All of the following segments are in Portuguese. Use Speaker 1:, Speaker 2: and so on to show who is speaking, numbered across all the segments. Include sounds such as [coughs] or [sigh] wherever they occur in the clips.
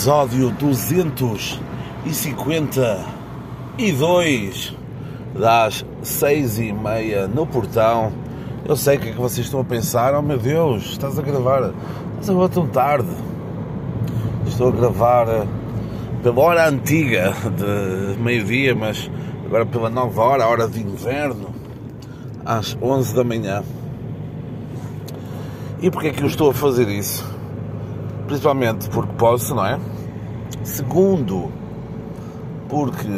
Speaker 1: episódio 252 das seis e meia no portão. Eu sei o que é que vocês estão a pensar. Oh meu Deus, estás a gravar, estás a gravar tão tarde. Estou a gravar eh, pela hora antiga de meio-dia, mas agora pela nova hora, hora de inverno, às 11 da manhã. E porquê é que eu estou a fazer isso? Principalmente porque posso, não é? Segundo, porque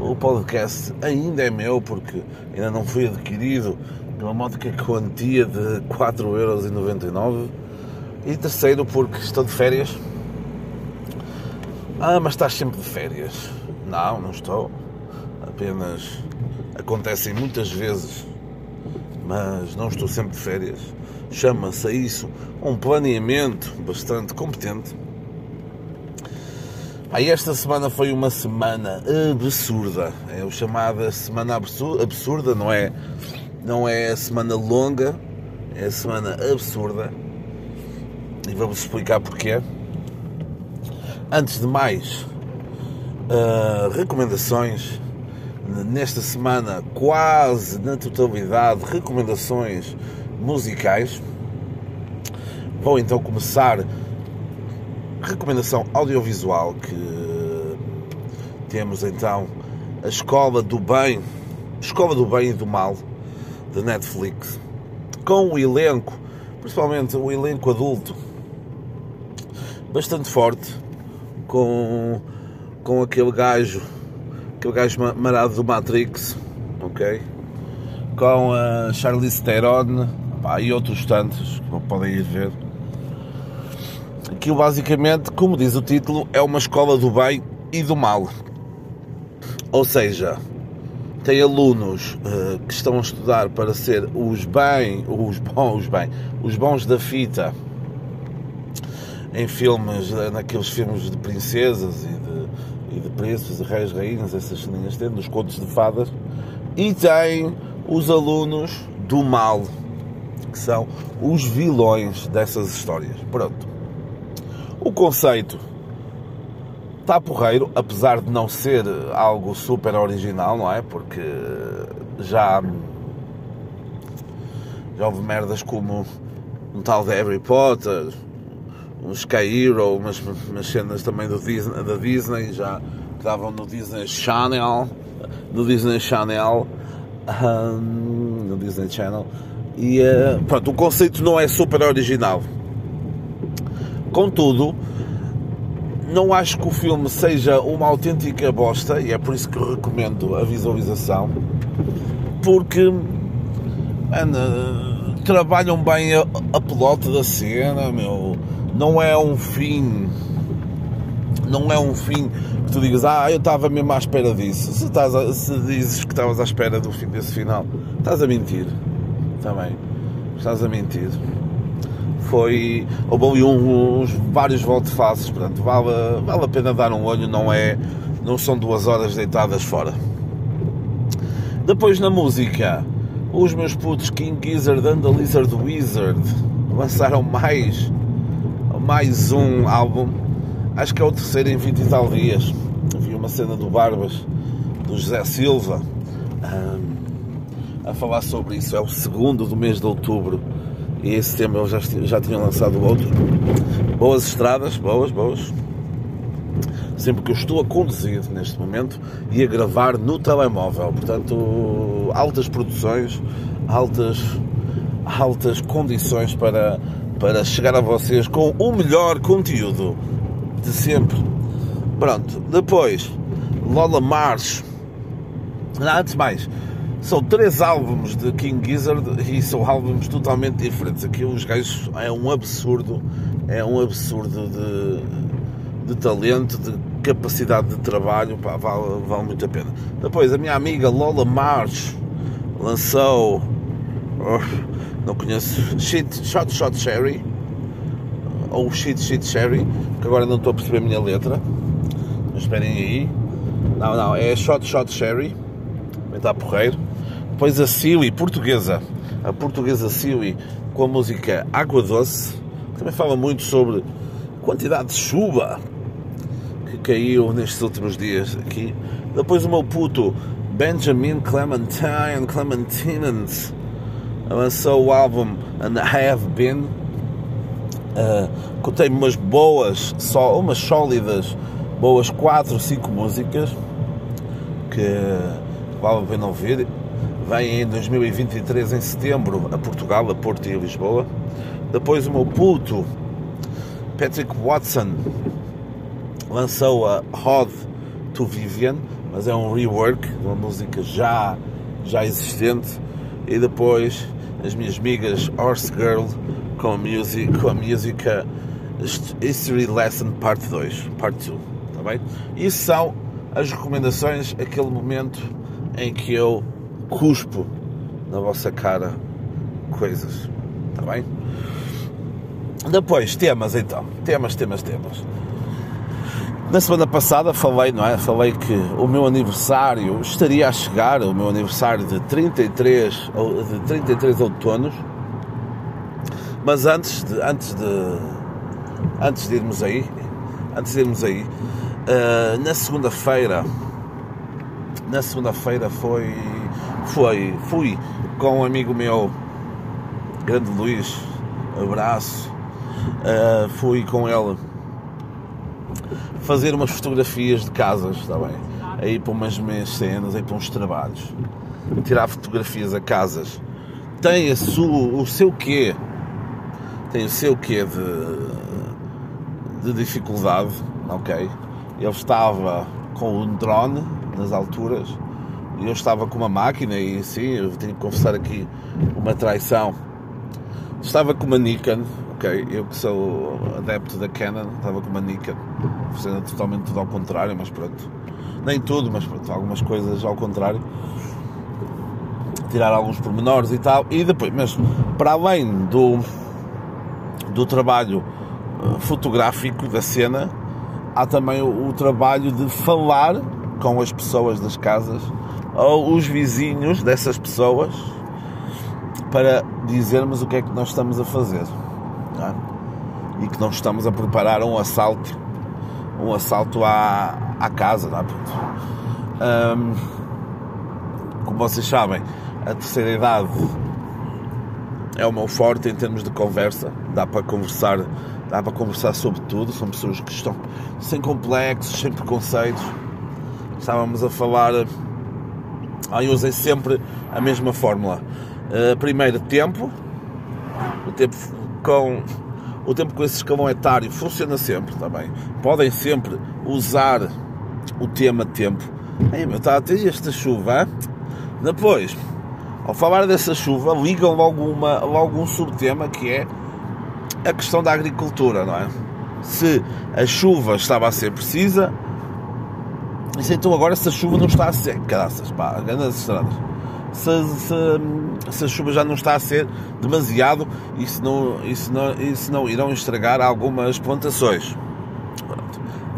Speaker 1: o podcast ainda é meu, porque ainda não foi adquirido pela módica quantia de 4,99€. E terceiro, porque estou de férias. Ah, mas estás sempre de férias. Não, não estou. Apenas acontecem muitas vezes, mas não estou sempre de férias chama-se a isso um planeamento bastante competente. Aí esta semana foi uma semana absurda, é o chamada semana absurda, não é, não é a semana longa, é a semana absurda. E vamos explicar porquê. Antes de mais, uh, recomendações. Nesta semana, quase na totalidade, recomendações musicais. Vou então começar recomendação audiovisual que temos então a Escola do Bem, Escola do Bem e do Mal de Netflix, com o elenco, principalmente o elenco adulto, bastante forte, com, com aquele gajo, aquele gajo marado do Matrix, ok? Com a Charlize Theron, Pá, e outros tantos que podem ir ver. Aquilo basicamente, como diz o título, é uma escola do bem e do mal. Ou seja, tem alunos uh, que estão a estudar para ser os bem, os bons, bem, os bons da fita em filmes, eh, naqueles filmes de princesas e de, e de príncipes, de reis, rainhas, essas ceninhas tendo, nos contos de fadas, e tem os alunos do mal, que são os vilões dessas histórias. Pronto. O conceito está porreiro, apesar de não ser algo super original, não é? Porque já, já houve merdas como um tal de Harry Potter, um Sky Hero, umas, umas cenas também do Disney, da Disney, já que estavam no Disney Channel, no Disney Channel, um, no Disney Channel, e uh, pronto, o conceito não é super original. Contudo, não acho que o filme seja uma autêntica bosta, e é por isso que recomendo a visualização, porque man, trabalham bem a, a pelota da cena, meu. Não é um fim. Não é um fim que tu digas, ah, eu estava mesmo à espera disso. Se, estás a, se dizes que estavas à espera do fim desse final, estás a mentir também. Estás a mentir. Foi. Houve uns vários volte-faces, portanto, vale, vale a pena dar um olho, não é. Não são duas horas deitadas fora. Depois na música, os meus putos King Gizzard and the Lizard Wizard lançaram mais, mais um álbum. Acho que é o terceiro em 20 e tal dias. Vi uma cena do Barbas, do José Silva. Um, a falar sobre isso. É o segundo do mês de outubro e esse tema eu já, já tinha lançado outro. Boas estradas, boas, boas. Sempre que eu estou a conduzir neste momento e a gravar no telemóvel. Portanto, altas produções, altas, altas condições para, para chegar a vocês com o melhor conteúdo de sempre. Pronto, depois, Lola March. Antes mais, são três álbuns de King Gizzard e são álbuns totalmente diferentes. Aqui os gajos é um absurdo, é um absurdo de, de talento, de capacidade de trabalho, pá, vale, vale muito a pena. Depois a minha amiga Lola March lançou, oh, não conheço, Shit, Shot Shot Cherry, ou Shit Shit Cherry, que agora não estou a perceber a minha letra, mas esperem aí. Não, não, é Shot Shot Cherry, está porreiro. Depois a Siwi, portuguesa, a portuguesa Siwi, com a música Água Doce, também fala muito sobre quantidade de chuva caiu nestes últimos dias aqui. Depois o meu puto Benjamin Clementine Clementinans lançou o álbum And I Have Been. Uh, contém umas boas, só umas sólidas, boas 4 ou 5 músicas que vale a pena ouvir. Vem em 2023, em setembro, a Portugal, a Porto e a Lisboa. Depois o meu puto Patrick Watson lançou a Hod to Vivian, mas é um rework de uma música já, já existente. E depois as minhas amigas Horse Girl com a, music, com a música History Lesson Part 2, Part 2, tá bem? Isso são as recomendações, aquele momento em que eu cuspo na vossa cara coisas, tá bem? Depois, temas então, temas, temas, temas. Na semana passada falei, não é? Falei que o meu aniversário estaria a chegar, o meu aniversário de 33, de 33 outonos. Mas antes de, antes de, antes de irmos aí, antes de irmos aí, uh, na segunda-feira, na segunda-feira foi, foi, fui com um amigo meu, grande Luís, abraço, uh, fui com ele fazer umas fotografias de casas, está bem? Aí para umas meias cenas, aí para uns trabalhos. Tirar fotografias a casas. Tem a o seu quê? Tem o seu quê de, de dificuldade, ok? Ele estava com um drone nas alturas e eu estava com uma máquina e sim, eu tenho que confessar aqui uma traição. Estava com uma Nikon, ok, eu que sou adepto da Canon, estava com uma Nikon, fazendo totalmente tudo ao contrário, mas pronto, nem tudo, mas pronto, algumas coisas ao contrário, tirar alguns pormenores e tal, e depois, mas para além do, do trabalho eh, fotográfico da cena, há também o, o trabalho de falar com as pessoas das casas ou os vizinhos dessas pessoas para dizermos o que é que nós estamos a fazer é? e que não estamos a preparar um assalto, um assalto à, à casa. É? Um, como vocês sabem, a terceira idade é o meu forte em termos de conversa. Dá para conversar, dá para conversar sobre tudo. São pessoas que estão sem complexos, sem preconceitos. Estávamos a falar. Eu usei sempre a mesma fórmula. Uh, primeiro tempo, o tempo com o tempo com esse escalão etário funciona sempre também. Podem sempre usar o tema tempo. Ei, meu, está a ter esta chuva. Hein? Depois, ao falar dessa chuva, ligam logo, uma, logo um subtema que é a questão da agricultura, não é? Se a chuva estava a ser precisa, então agora se a chuva não está a ser, caraças, pá, grandes estradas se, se, se, a chuva já não está a ser demasiado e se não, se não, se não irão estragar algumas plantações.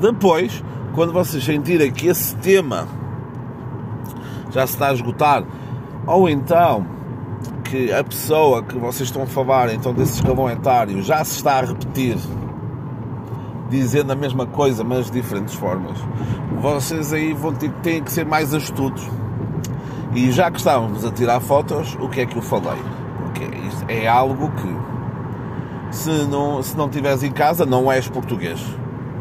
Speaker 1: Depois, quando vocês sentirem que esse tema já se está a esgotar, ou então que a pessoa que vocês estão a falar, então desse escalão etário, já se está a repetir, dizendo a mesma coisa, mas de diferentes formas, vocês aí vão ter, têm que ser mais astutos e já que estávamos a tirar fotos, o que é que eu falei? Porque é algo que, se não, se não tiveres em casa, não és português.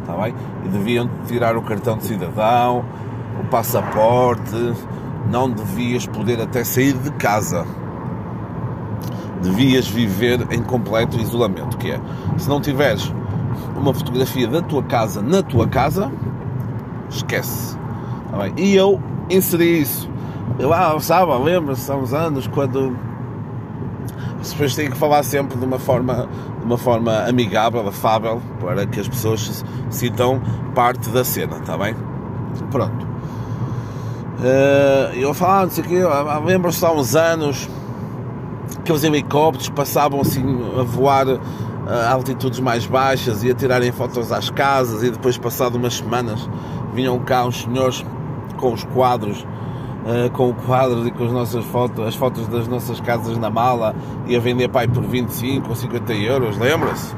Speaker 1: Está bem? E deviam tirar o cartão de cidadão, o passaporte, não devias poder até sair de casa. Devias viver em completo isolamento, que é, se não tiveres uma fotografia da tua casa na tua casa, esquece. Tá? E eu inseri isso eu, ah, sabe, lembra-se há uns anos quando depois tem que falar sempre de uma forma de uma forma amigável, afável, para que as pessoas se sintam parte da cena, está bem? Pronto. Uh, eu falo, não sei o quê, lembro-se há uns anos que os helicópteros passavam assim a voar a altitudes mais baixas e a tirarem fotos às casas e depois passado umas semanas vinham cá uns senhores com os quadros uh, com quadros e com as nossas fotos, as fotos das nossas casas na mala e a vender pai por 25 ou 50 euros, lembra-se?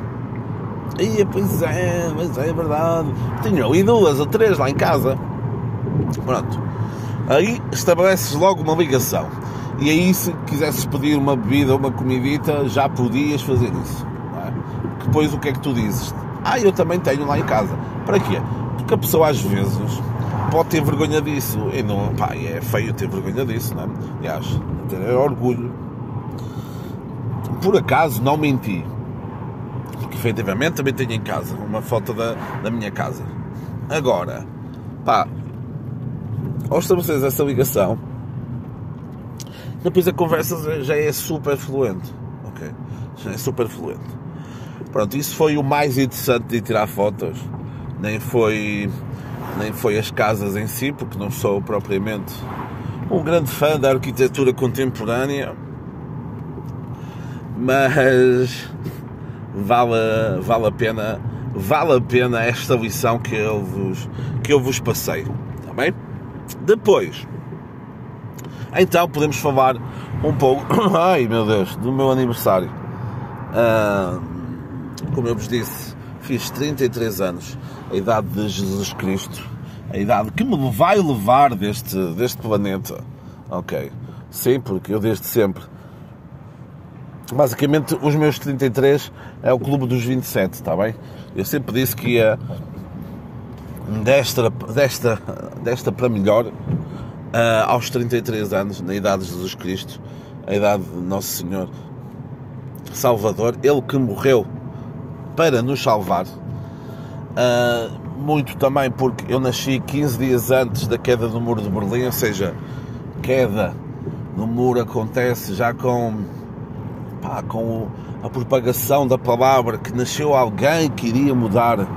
Speaker 1: Ia, pois é, mas é verdade. Tinha ali duas ou três lá em casa. Pronto. Aí estabeleces logo uma ligação. E aí, se quisesses pedir uma bebida ou uma comidita, já podias fazer isso. É? Depois, o que é que tu dizes? Ah, eu também tenho lá em casa. Para quê? Porque a pessoa, às vezes, pode ter vergonha disso. E não, pá, é feio ter vergonha disso, não é? Aliás, ter orgulho. Por acaso, não menti. Porque, efetivamente, também tenho em casa uma foto da, da minha casa. Agora, pá, ao estabeleceres essa ligação, depois a conversa já é super fluente. Ok? Já é super fluente. Pronto, isso foi o mais interessante de tirar fotos. Nem foi, nem foi as casas em si, porque não sou propriamente um grande fã da arquitetura contemporânea. Mas vale, vale a pena vale a pena esta lição que eu vos, que eu vos passei. Está bem? Depois, então podemos falar um pouco, [coughs] ai meu Deus, do meu aniversário. Uh, como eu vos disse, fiz 33 anos, a idade de Jesus Cristo, a idade que me vai levar deste, deste planeta. Ok, sim, porque eu desde sempre. Basicamente, os meus 33 é o clube dos 27, está bem? Eu sempre disse que ia desta, desta, desta para melhor uh, aos 33 anos, na idade de Jesus Cristo, a idade de Nosso Senhor Salvador, Ele que morreu para nos salvar. Uh, muito também porque eu nasci 15 dias antes da queda do muro de Berlim, ou seja, queda do muro acontece já com, pá, com a propagação da palavra que nasceu alguém que iria mudar,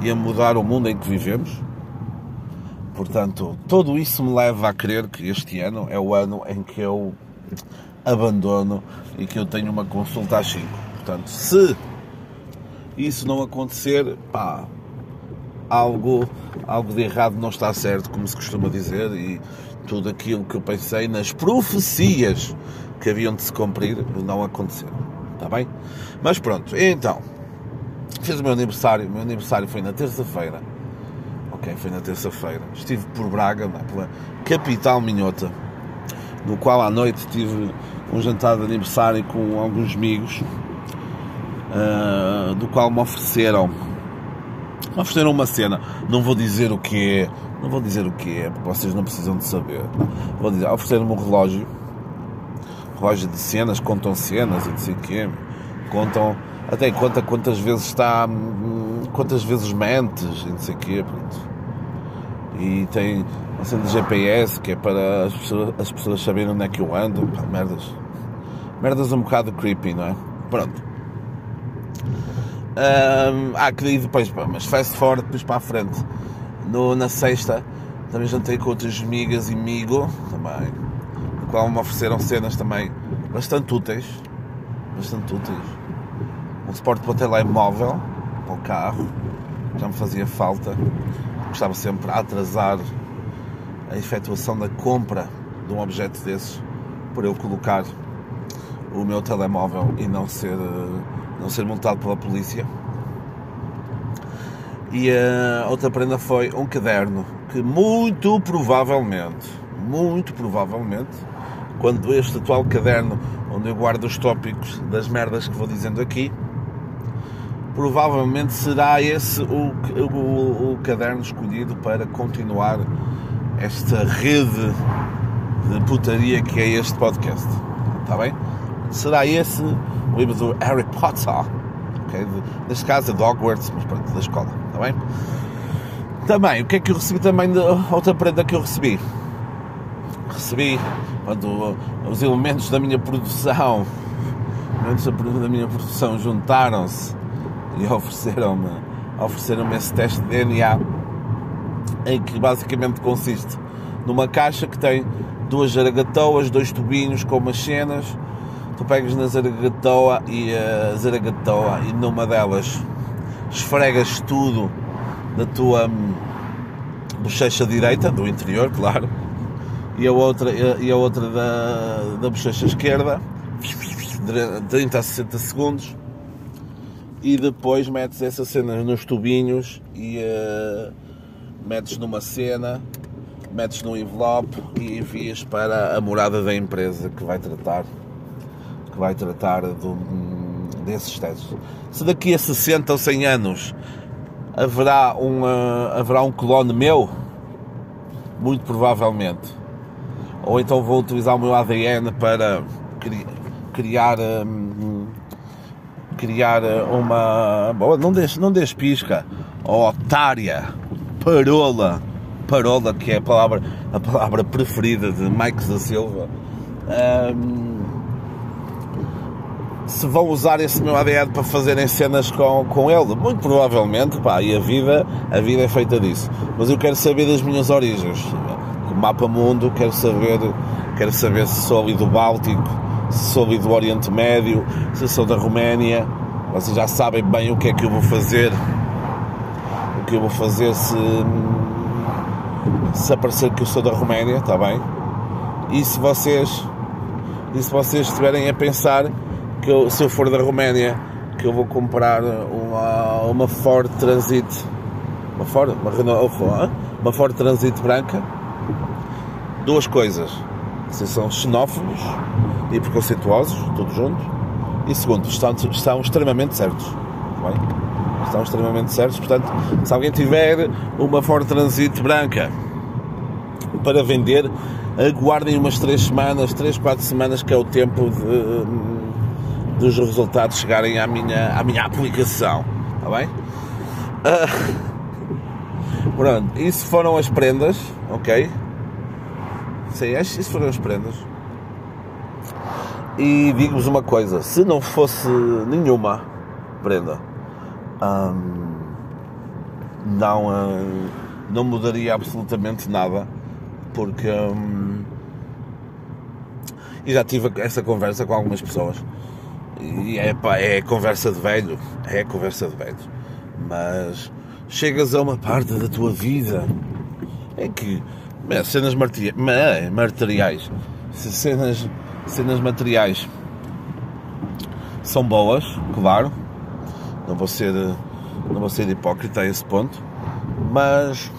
Speaker 1: ia mudar o mundo em que vivemos. Portanto, tudo isso me leva a crer que este ano é o ano em que eu abandono e que eu tenho uma consulta às 5. Portanto, se isso não acontecer, pá, algo, algo de errado não está certo, como se costuma dizer, e tudo aquilo que eu pensei nas profecias que haviam de se cumprir não aconteceram. Está bem? Mas pronto, então, fiz o meu aniversário. O meu aniversário foi na terça-feira ok, foi na terça-feira. Estive por Braga, pela capital minhota, no qual à noite tive um jantar de aniversário com alguns amigos, uh, do qual me ofereceram, me ofereceram uma cena. Não vou dizer o que é, não vou dizer o que é, porque vocês não precisam de saber. Vou dizer, ofereceram-me um relógio, relógio de cenas, contam cenas e não sei o quê, contam até conta quantas vezes está quantas vezes mentes e não sei o quê pronto e tem uma cena de GPS que é para as pessoas, as pessoas saberem onde é que eu ando. Pá, merdas. Merdas um bocado creepy, não é? Pronto. Ah, queria depois, mas fast forward depois para a frente. No, na sexta também jantei com outras amigas e amigo também, no qual me ofereceram cenas também bastante úteis. Bastante úteis. Um suporte para o telemóvel, para o carro, já me fazia falta estava sempre a atrasar a efetuação da compra de um objeto desses por eu colocar o meu telemóvel e não ser, não ser multado pela polícia. E a outra prenda foi um caderno que muito provavelmente, muito provavelmente, quando este atual caderno onde eu guardo os tópicos das merdas que vou dizendo aqui, provavelmente será esse o, o, o caderno escolhido para continuar esta rede de putaria que é este podcast. Está bem? Será esse o livro do Harry Potter, okay? neste caso é de Hogwarts, mas pronto, da escola. Está bem? Também, o que é que eu recebi também de outra prenda que eu recebi? Recebi quando os elementos da minha produção, elementos da minha produção juntaram-se e ofereceram-me ofereceram esse teste de DNA em que basicamente consiste numa caixa que tem duas zaragatoas, dois tubinhos com umas cenas tu pegas na zaragatoa e a zaragatoa e numa delas esfregas tudo da tua hum, bochecha direita, do interior, claro, e a outra, e a outra da, da bochecha esquerda, 30 a 60 segundos, e depois metes essas cenas nos tubinhos e uh, metes numa cena, metes num envelope e envias para a morada da empresa que vai tratar vai tratar do, desses testes. Se daqui a 60 ou 100 anos haverá um, uh, haverá um clone meu, muito provavelmente, ou então vou utilizar o meu ADN para criar um, criar uma não deixe, não deixe pisca ou otária parola parola que é a palavra a palavra preferida de Mike da Silva um, se vão usar esse meu ADN para fazerem cenas com, com ele. Muito provavelmente, pá, e a vida, a vida é feita disso. Mas eu quero saber das minhas origens. O mapa mundo, quero saber, quero saber se sou ali do Báltico, se sou ali do Oriente Médio, se sou da Roménia. Vocês já sabem bem o que é que eu vou fazer. O que eu vou fazer se, se aparecer que eu sou da Roménia, está bem? E se vocês, e se vocês estiverem a pensar que eu, se eu for da Roménia, que eu vou comprar uma, uma Ford Transit, uma Ford, uma Renault, uma Ford Transit branca, duas coisas. Se são xenófobos e preconceituosos, todos juntos. E segundo, estão, estão extremamente certos. Bem? Estão extremamente certos. Portanto, se alguém tiver uma Ford Transit branca para vender, aguardem umas 3 semanas, 3, 4 semanas, que é o tempo de dos resultados chegarem à minha, à minha aplicação. Está bem? Uh, pronto, isso foram as prendas, ok? Sim, isso foram as prendas. E digo-vos uma coisa: se não fosse nenhuma prenda, hum, não, hum, não mudaria absolutamente nada, porque. Hum, e já tive essa conversa com algumas pessoas e é, pá, é conversa de velho, é conversa de velho. Mas chegas a uma parte da tua vida em que cenas materiais, cenas, cenas materiais são boas, claro. Não vou ser, não vou ser hipócrita a esse ponto, mas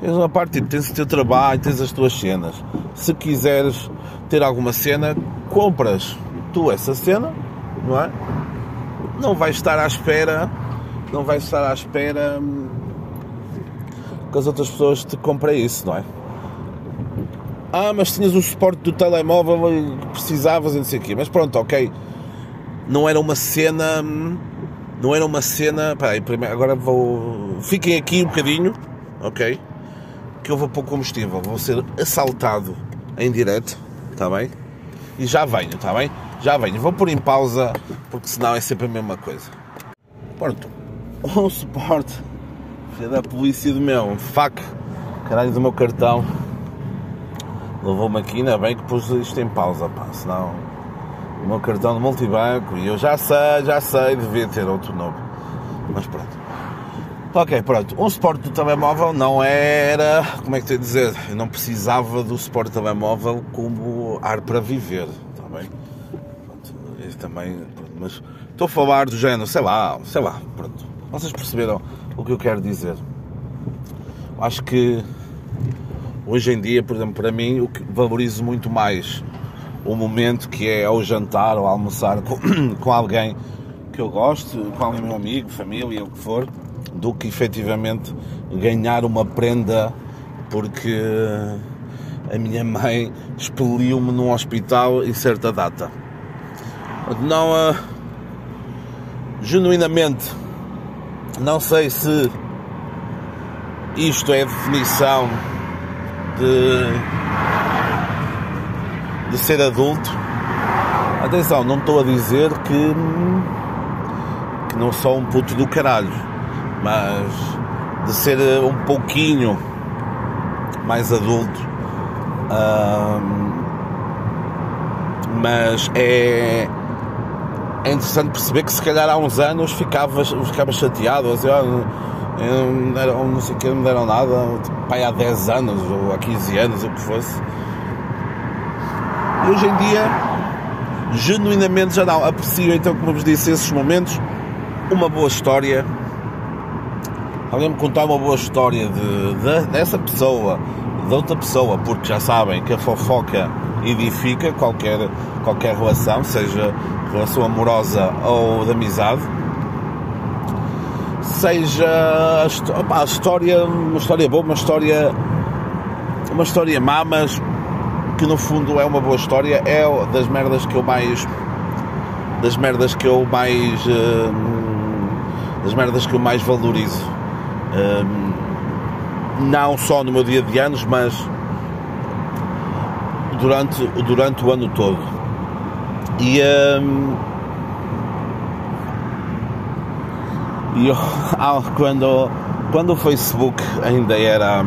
Speaker 1: tens uma parte, tipo, tens o teu trabalho, tens as tuas cenas. Se quiseres ter alguma cena, compras tu essa cena, não é? Não vais estar à espera, não vais estar à espera hum, que as outras pessoas te comprem isso, não é? Ah, mas tinhas o suporte do telemóvel e precisavas e não sei o quê. Mas pronto, ok. Não era uma cena. Hum, não era uma cena. Peraí, primeiro, agora vou. Fiquem aqui um bocadinho, ok? Que eu vou pôr combustível. Vou ser assaltado em direto, está bem? E já venho, está bem? Já venho, vou pôr em pausa porque senão é sempre a mesma coisa. Pronto, um suporte filha da polícia do meu, um fac, caralho do meu cartão. Levou-me aqui, ainda bem que pus isto em pausa, pá, senão o meu cartão de multibanco e eu já sei, já sei, devia ter outro novo. Mas pronto. Ok, pronto. Um suporte do telemóvel não era, como é que tenho a dizer? Eu não precisava do suporte do telemóvel como ar para viver, está bem? Também, mas estou a falar do género, sei lá, sei lá, pronto. Vocês perceberam o que eu quero dizer? Acho que hoje em dia, por exemplo, para mim, o que valorizo muito mais o momento que é ao jantar ou almoçar com, [coughs] com alguém que eu gosto, com alguém meu amigo, família, o que for, do que efetivamente ganhar uma prenda porque a minha mãe expeliu-me num hospital em certa data não uh, genuinamente não sei se isto é a definição de, de ser adulto. Atenção, não estou a dizer que, que não sou um puto do caralho, mas de ser um pouquinho mais adulto. mas é é interessante perceber que se calhar há uns anos ficava, ficava chateado, assim, ah, não, deram, não sei o que, não deram nada, tipo, pai, há 10 anos ou há 15 anos, o que fosse. E hoje em dia, genuinamente já não, aprecio então, como vos disse, esses momentos. Uma boa história, alguém me contar uma boa história de, de, dessa pessoa, de outra pessoa, porque já sabem que a fofoca edifica qualquer, qualquer relação, seja relação amorosa ou de amizade. Seja opa, a história, uma história boa, uma história uma história má, mas que no fundo é uma boa história, é das merdas que eu mais das merdas que eu mais uh, das merdas que eu mais valorizo uh, não só no meu dia de anos mas durante, durante o ano todo. E uh, e eu, [laughs] quando quando o Facebook ainda era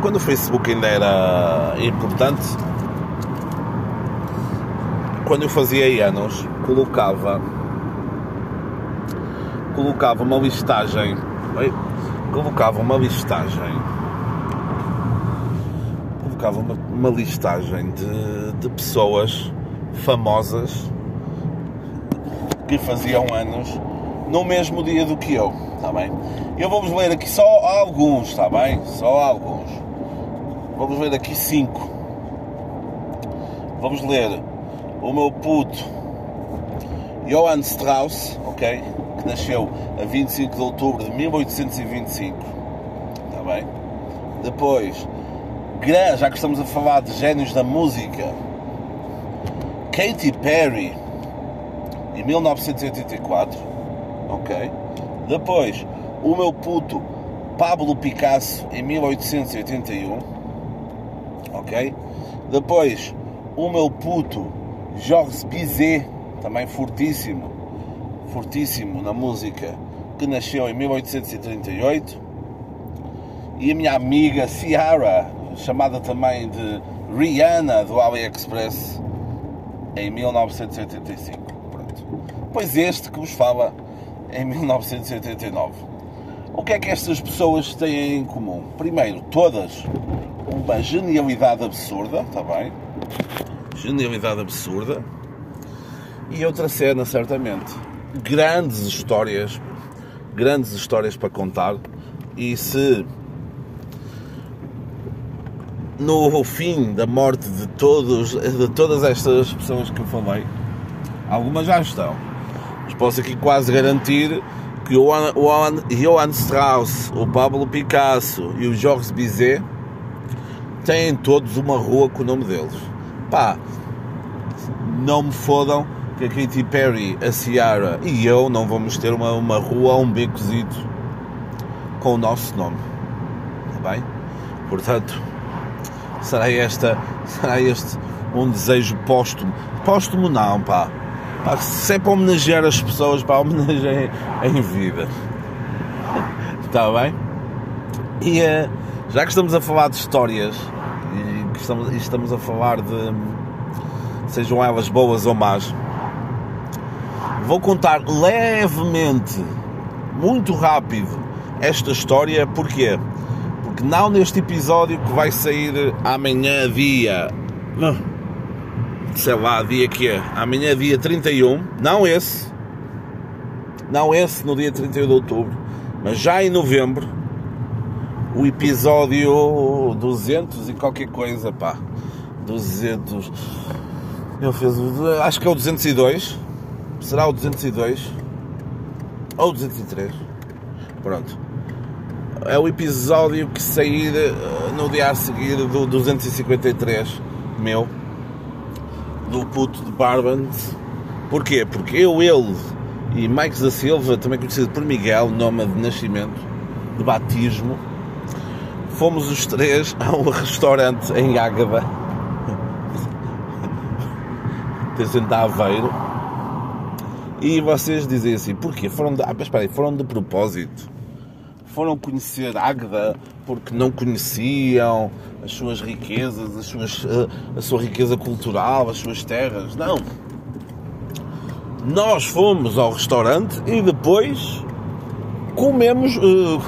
Speaker 1: quando o Facebook ainda era importante quando eu fazia anos colocava colocava uma listagem colocava uma listagem colocava uma, uma listagem de, de pessoas famosas que faziam anos no mesmo dia do que eu, está bem? Eu vou-vos ler aqui só alguns, está bem? Só alguns. Vamos ler aqui cinco. Vamos ler o meu puto Johann Strauss, ok? Que nasceu a 25 de outubro de 1825. Está bem? Depois, já que estamos a falar de gênios da música, Katy Perry, em 1984. Ok? Depois, o meu puto Pablo Picasso, em 1881. Ok? Depois, o meu puto Georges Bizet, também fortíssimo, fortíssimo na música, que nasceu em 1838. E a minha amiga Ciara, chamada também de Rihanna do AliExpress, em 1985. Pronto. Pois este que vos fala em 1989. O que é que estas pessoas têm em comum? Primeiro, todas uma genialidade absurda, está bem? genialidade absurda. E outra cena, certamente, grandes histórias, grandes histórias para contar. E se no fim da morte de todos, de todas estas pessoas que eu falei, algumas já estão. Mas posso aqui quase garantir que o Johann Strauss, o Pablo Picasso e o Georges Bizet têm todos uma rua com o nome deles. Pá, não me fodam que a Katy Perry, a Ciara e eu não vamos ter uma, uma rua, um becozito com o nosso nome. Está bem? Portanto, será esta, será este um desejo póstumo? Póstumo não, pá. pá se é para homenagear as pessoas, para homenagear em vida. Está bem? E uh, já que estamos a falar de histórias e estamos, e estamos a falar de sejam elas boas ou más. Vou contar levemente, muito rápido, esta história, porquê? Não neste episódio que vai sair amanhã, dia. sei lá, dia que é? Amanhã, dia 31, não esse, não esse no dia 31 de outubro, mas já em novembro, o episódio 200 e qualquer coisa, pá. 200. Ele fez o. Acho que é o 202. Será o 202? Ou o 203? Pronto. É o episódio que sair eh, no dia a seguir do 253 meu. Do puto de Barbans. Porquê? Porque eu, ele e Mike da Silva, também conhecido por Miguel, nome de nascimento, de batismo, fomos os três a um [laughs] restaurante em Ágaba [laughs] pertencente a Aveiro. E vocês dizem assim, porquê? Foram de, ah, espera aí, foram de propósito. Foram conhecer Águeda porque não conheciam as suas riquezas, as suas, eh, a sua riqueza cultural, as suas terras. Não. Nós fomos ao restaurante e depois comemos. Uh,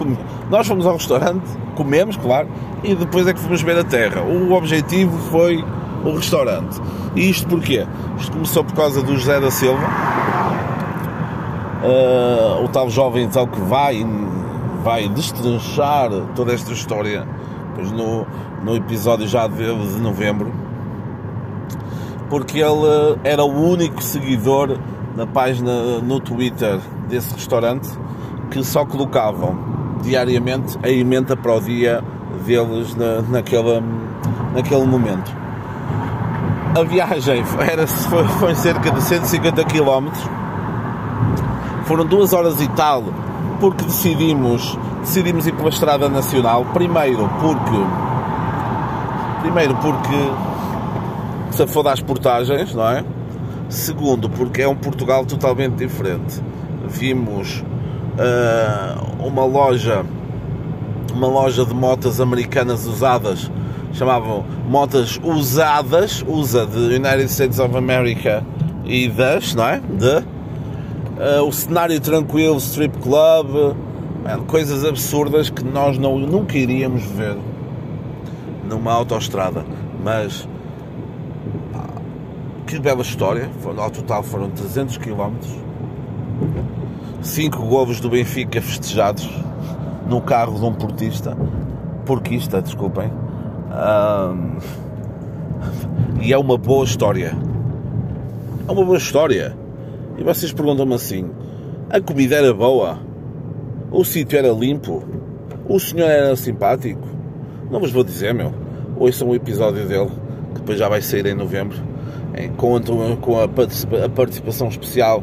Speaker 1: nós fomos ao restaurante, comemos, claro, e depois é que fomos ver a terra. O objetivo foi o restaurante. E isto porquê? Isto começou por causa do José da Silva, uh, o tal jovem então que vai, vai destranchar toda esta história pois no, no episódio já de, de novembro, porque ele era o único seguidor na página no Twitter desse restaurante que só colocavam diariamente a emenda para o dia deles na, naquele, naquele momento. A viagem [laughs] era, foi, foi cerca de 150 km, foram duas horas e tal, porque decidimos, decidimos ir pela Estrada Nacional, primeiro porque primeiro porque se for das portagens, não é? Segundo, porque é um Portugal totalmente diferente. Vimos uh, uma loja, uma loja de motas americanas usadas, chamavam motas usadas, usa de United States of America e das, não é? De uh, o cenário tranquilo, strip club, man, coisas absurdas que nós não, nunca iríamos ver numa autoestrada. Mas que bela história. Ao total foram 300 km. 5 golos do Benfica festejados no carro de um portista. Porquista, desculpem. Um, e é uma boa história. É uma boa história. E vocês perguntam-me assim: a comida era boa? O sítio era limpo? O senhor era simpático? Não vos vou dizer, meu. Ouçam o episódio dele, que depois já vai sair em novembro com, com a, participação especial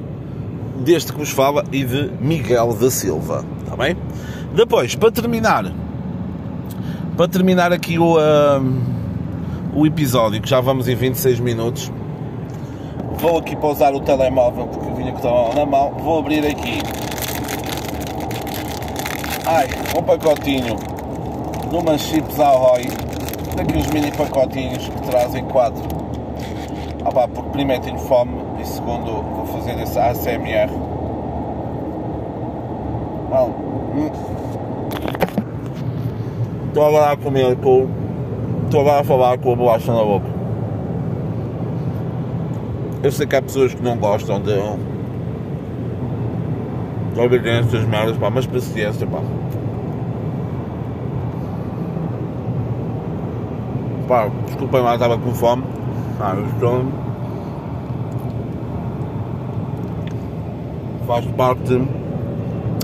Speaker 1: deste que vos fala e de Miguel da Silva. Está bem? Depois, para terminar, para terminar aqui o, uh, o episódio, que já vamos em 26 minutos, vou aqui pausar o telemóvel porque vinha com o telemóvel na mão. Vou abrir aqui. Ai, um pacotinho numa chips Ahoy. Daqui os mini pacotinhos que trazem 4 ah pá, porque primeiro tenho fome e segundo vou fazer esse ASMR. Hum. Estou agora a comer com. Estou agora a falar com a bolacha na boca. Eu sei que há pessoas que não gostam de. ouvir estas merdas, pá, mas paciência, pá. Pá, desculpem lá, estava com fome. Ah, então faz parte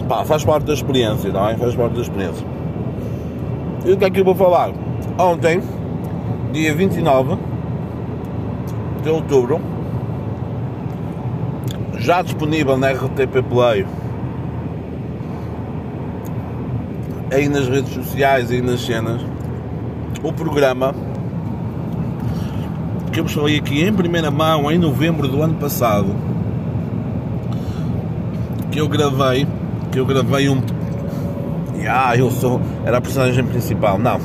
Speaker 1: pá, faz parte da experiência, não é? Faz parte da experiência. E o que é que eu vou falar? Ontem, dia 29 de outubro, já disponível na RTP Play, aí nas redes sociais e nas cenas, o programa que eu vos falei aqui em primeira mão em novembro do ano passado que eu gravei que eu gravei um ah, eu sou era a personagem principal não.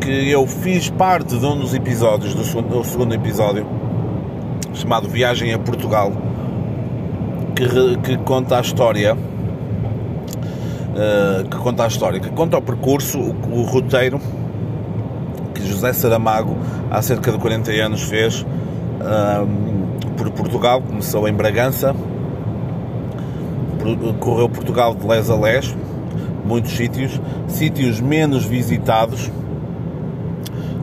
Speaker 1: Que eu fiz parte de um dos episódios do segundo, do segundo episódio chamado Viagem a Portugal que, que conta a história uh, que conta a história que conta o percurso o, o roteiro José Saramago, há cerca de 40 anos, fez por Portugal. Começou em Bragança, correu Portugal de les a les, muitos sítios, sítios menos visitados,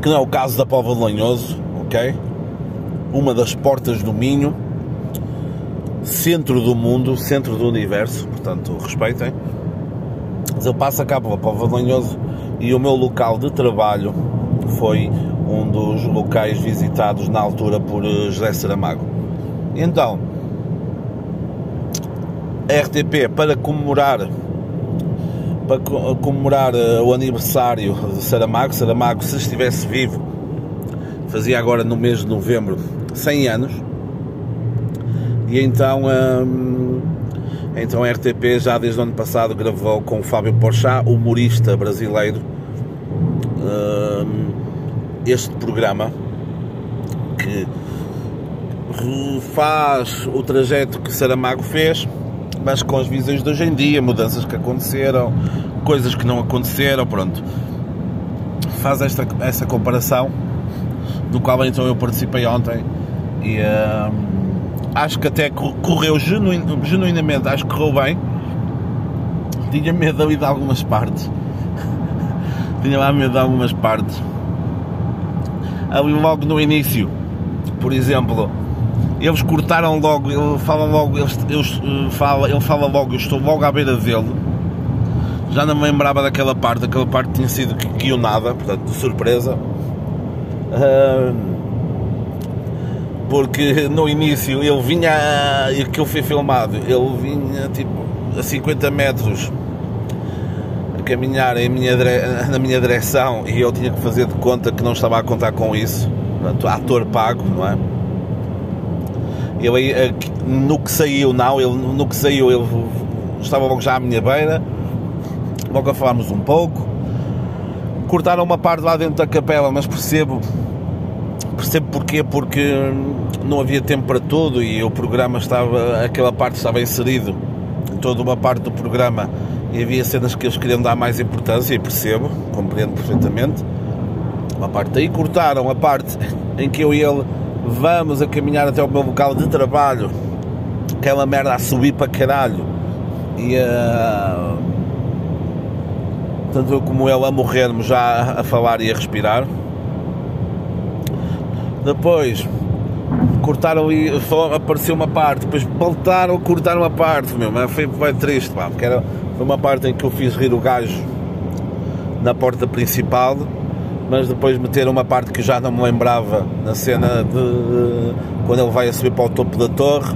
Speaker 1: que não é o caso da Pova de Lanhoso, ok? Uma das portas do Minho, centro do mundo, centro do universo, portanto, respeitem. Mas eu passo a cabo de Lanhoso e o meu local de trabalho foi um dos locais visitados na altura por eh, José Saramago. Então, a RTP, para comemorar para comemorar eh, o aniversário de Saramago, Saramago, se estivesse vivo, fazia agora no mês de novembro 100 anos, e então, hum, então a RTP já desde o ano passado gravou com o Fábio Porchat, humorista brasileiro, hum, este programa que faz o trajeto que Saramago fez, mas com as visões de hoje em dia, mudanças que aconteceram, coisas que não aconteceram, pronto. Faz esta, essa comparação, do qual então eu participei ontem e, uh, acho que até correu genuin, genuinamente, acho que correu bem. Tinha medo ali de algumas partes. [laughs] Tinha lá medo de algumas partes. Ali logo no início, por exemplo, eles cortaram logo, ele fala logo, eles, eles, eh, fala, ele fala logo, eu estou logo à beira dele. Já não me lembrava daquela parte, aquela parte tinha sido guionada, portanto, de surpresa. Uh, porque no início ele vinha, que eu fui filmado, ele vinha tipo a 50 metros a caminhar minha, na minha direção e eu tinha que fazer de conta que não estava a contar com isso. Portanto, ator pago, não é? Ele, eh, no que saiu, não, ele, no que saiu, ele estava logo já à minha beira, logo a falarmos um pouco. Cortaram uma parte lá dentro da capela, mas percebo, percebo porquê, porque não havia tempo para tudo e o programa estava, aquela parte estava inserido toda uma parte do programa e havia cenas que eles queriam dar mais importância e percebo, compreendo perfeitamente. Uma parte aí cortaram a parte em que eu e ele vamos a caminhar até o meu local de trabalho, aquela merda a subir para caralho. E uh, tanto eu como ele a morrermos já a falar e a respirar. Depois cortaram ali, apareceu uma parte, depois voltaram a cortar uma parte, meu, mas foi, foi triste, pá, porque era, foi uma parte em que eu fiz rir o gajo na porta principal mas depois meteram uma parte que já não me lembrava na cena de quando ele vai a subir para o topo da torre.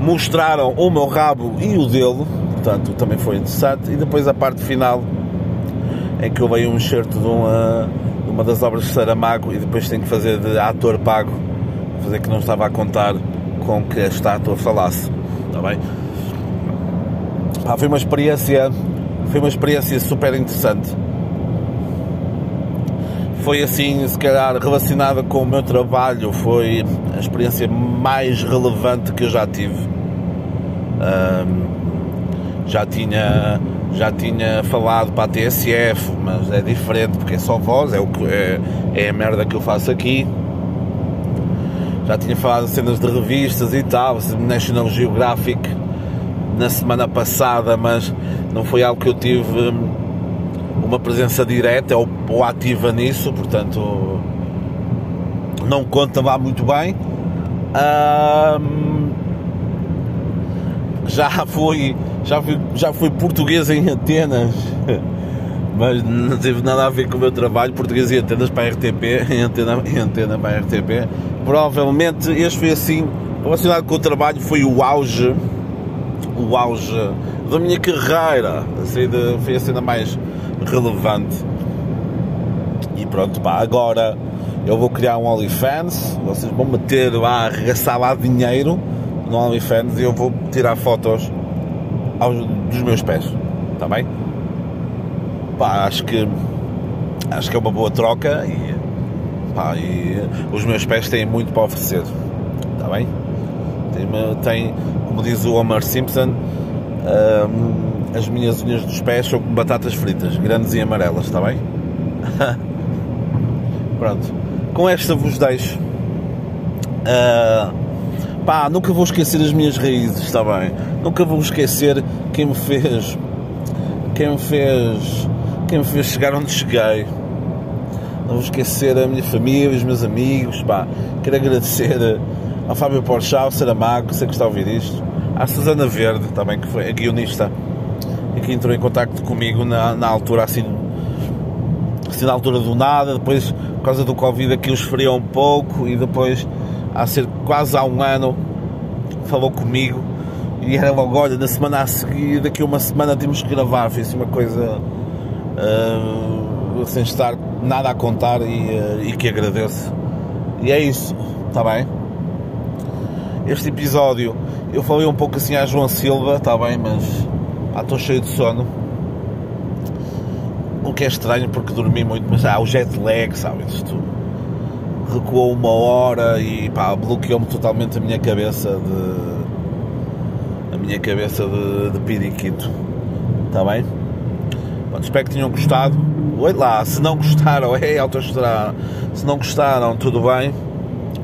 Speaker 1: Mostraram o meu rabo e o dele, portanto também foi interessante. E depois a parte final em que eu veio um enxerto de de uma das obras de Saramago e depois tenho que fazer de ator pago, fazer que não estava a contar com que a estátua falasse. Está bem? Ah, foi uma experiência, foi uma experiência super interessante foi assim, se calhar relacionada com o meu trabalho, foi a experiência mais relevante que eu já tive. Um, já tinha já tinha falado para a TSF, mas é diferente porque é só voz, é, o que, é, é a merda que eu faço aqui. Já tinha falado cenas de revistas e tal, National Geographic na semana passada, mas não foi algo que eu tive uma presença direta ou, ou ativa nisso, portanto não conta lá muito bem. Um, já fui já fui, já fui português em Atenas, [laughs] mas não teve nada a ver com o meu trabalho. Português em Atenas para a RTP, em Antena, em Antena para a RTP. Provavelmente este foi assim, relacionado com o trabalho, foi o auge, o auge da minha carreira. Assim, de, foi a cena mais relevante. E pronto, pá, agora eu vou criar um OnlyFans, vocês vão meter lá, arregaçar lá dinheiro no OnlyFans e eu vou tirar fotos aos, dos meus pés, está bem? Pá, acho que acho que é uma boa troca e, pá, e os meus pés têm muito para oferecer, está bem? Tem, tem, como diz o Homer Simpson, as minhas unhas dos pés são como batatas fritas, grandes e amarelas, está bem? [laughs] Pronto. Com esta vos deixo. Uh, pá, nunca vou esquecer as minhas raízes, está bem? Nunca vou esquecer quem me fez. Quem me fez. Quem me fez chegar onde cheguei. Não vou esquecer a minha família, os meus amigos, pá. Quero agradecer ao Fábio Porchal, Saramago, sei que está a ouvir isto. À Susana Verde, também, que foi a guionista e que entrou em contacto comigo na, na altura assim, assim na altura do nada, depois por causa do Covid aquilo esfriou um pouco e depois há quase há um ano falou comigo e era logo, olha, na semana a seguir, daqui a uma semana temos que gravar, foi assim uma coisa uh, sem estar nada a contar e, uh, e que agradeço. E é isso, está bem? Este episódio eu falei um pouco assim à João Silva, está bem, mas Pá, estou cheio de sono. O que é estranho porque dormi muito, mas há ah, o jet lag, sabe? Isto recuou uma hora e pá, bloqueou-me totalmente a minha cabeça de. a minha cabeça de, de piriquito. Está bem? Pronto, espero que tenham gostado. Oi lá, se não gostaram, [laughs] é autoestrada. Se não gostaram, tudo bem.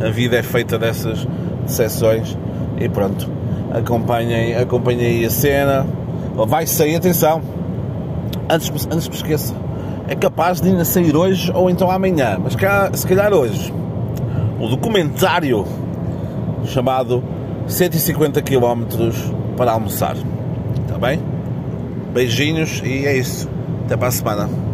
Speaker 1: A vida é feita dessas de sessões e pronto. Acompanhem, acompanhem a cena. Vai sair, atenção, antes, antes que me esqueça, é capaz de ainda sair hoje ou então amanhã, mas cá, se calhar hoje, o documentário chamado 150 km para almoçar. Está bem? Beijinhos e é isso. Até para a semana.